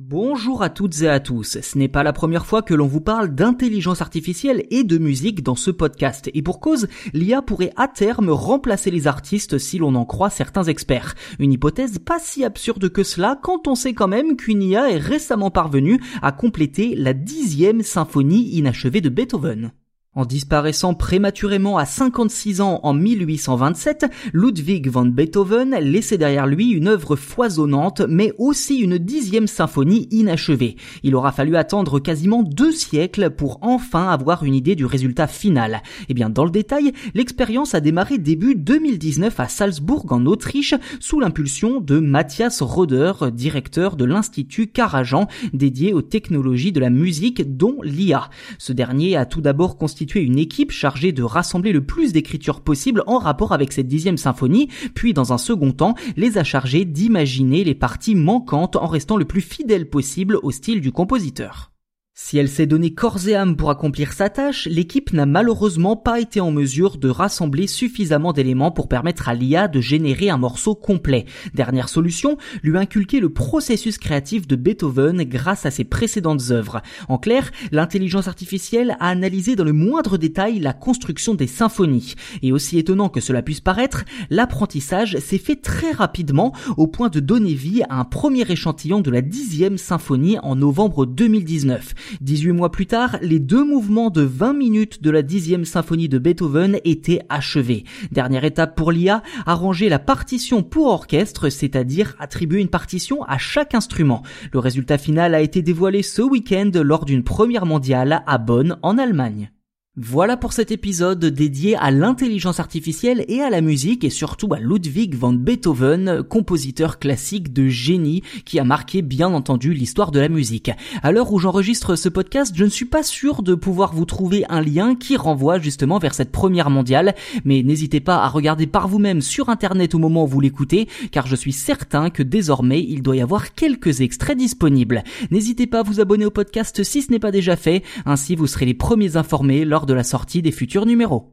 Bonjour à toutes et à tous. Ce n'est pas la première fois que l'on vous parle d'intelligence artificielle et de musique dans ce podcast. Et pour cause, l'IA pourrait à terme remplacer les artistes si l'on en croit certains experts. Une hypothèse pas si absurde que cela quand on sait quand même qu'une IA est récemment parvenue à compléter la dixième symphonie inachevée de Beethoven. En disparaissant prématurément à 56 ans en 1827, Ludwig van Beethoven laissait derrière lui une œuvre foisonnante, mais aussi une dixième symphonie inachevée. Il aura fallu attendre quasiment deux siècles pour enfin avoir une idée du résultat final. Eh bien, dans le détail, l'expérience a démarré début 2019 à Salzbourg en Autriche, sous l'impulsion de Matthias Roder, directeur de l'Institut Karajan, dédié aux technologies de la musique, dont l'IA. Ce dernier a tout d'abord constitué une équipe chargée de rassembler le plus d'écritures possible en rapport avec cette dixième symphonie, puis dans un second temps, les a chargés d'imaginer les parties manquantes en restant le plus fidèle possible au style du compositeur. Si elle s'est donné corps et âme pour accomplir sa tâche, l'équipe n'a malheureusement pas été en mesure de rassembler suffisamment d'éléments pour permettre à l'IA de générer un morceau complet. Dernière solution, lui inculquer le processus créatif de Beethoven grâce à ses précédentes œuvres. En clair, l'intelligence artificielle a analysé dans le moindre détail la construction des symphonies. Et aussi étonnant que cela puisse paraître, l'apprentissage s'est fait très rapidement au point de donner vie à un premier échantillon de la dixième symphonie en novembre 2019. 18 mois plus tard, les deux mouvements de 20 minutes de la dixième symphonie de Beethoven étaient achevés. Dernière étape pour l'IA, arranger la partition pour orchestre, c'est-à-dire attribuer une partition à chaque instrument. Le résultat final a été dévoilé ce week-end lors d'une première mondiale à Bonn en Allemagne. Voilà pour cet épisode dédié à l'intelligence artificielle et à la musique et surtout à Ludwig van Beethoven, compositeur classique de génie qui a marqué bien entendu l'histoire de la musique. À l'heure où j'enregistre ce podcast, je ne suis pas sûr de pouvoir vous trouver un lien qui renvoie justement vers cette première mondiale, mais n'hésitez pas à regarder par vous-même sur internet au moment où vous l'écoutez, car je suis certain que désormais il doit y avoir quelques extraits disponibles. N'hésitez pas à vous abonner au podcast si ce n'est pas déjà fait, ainsi vous serez les premiers informés lors de la sortie des futurs numéros.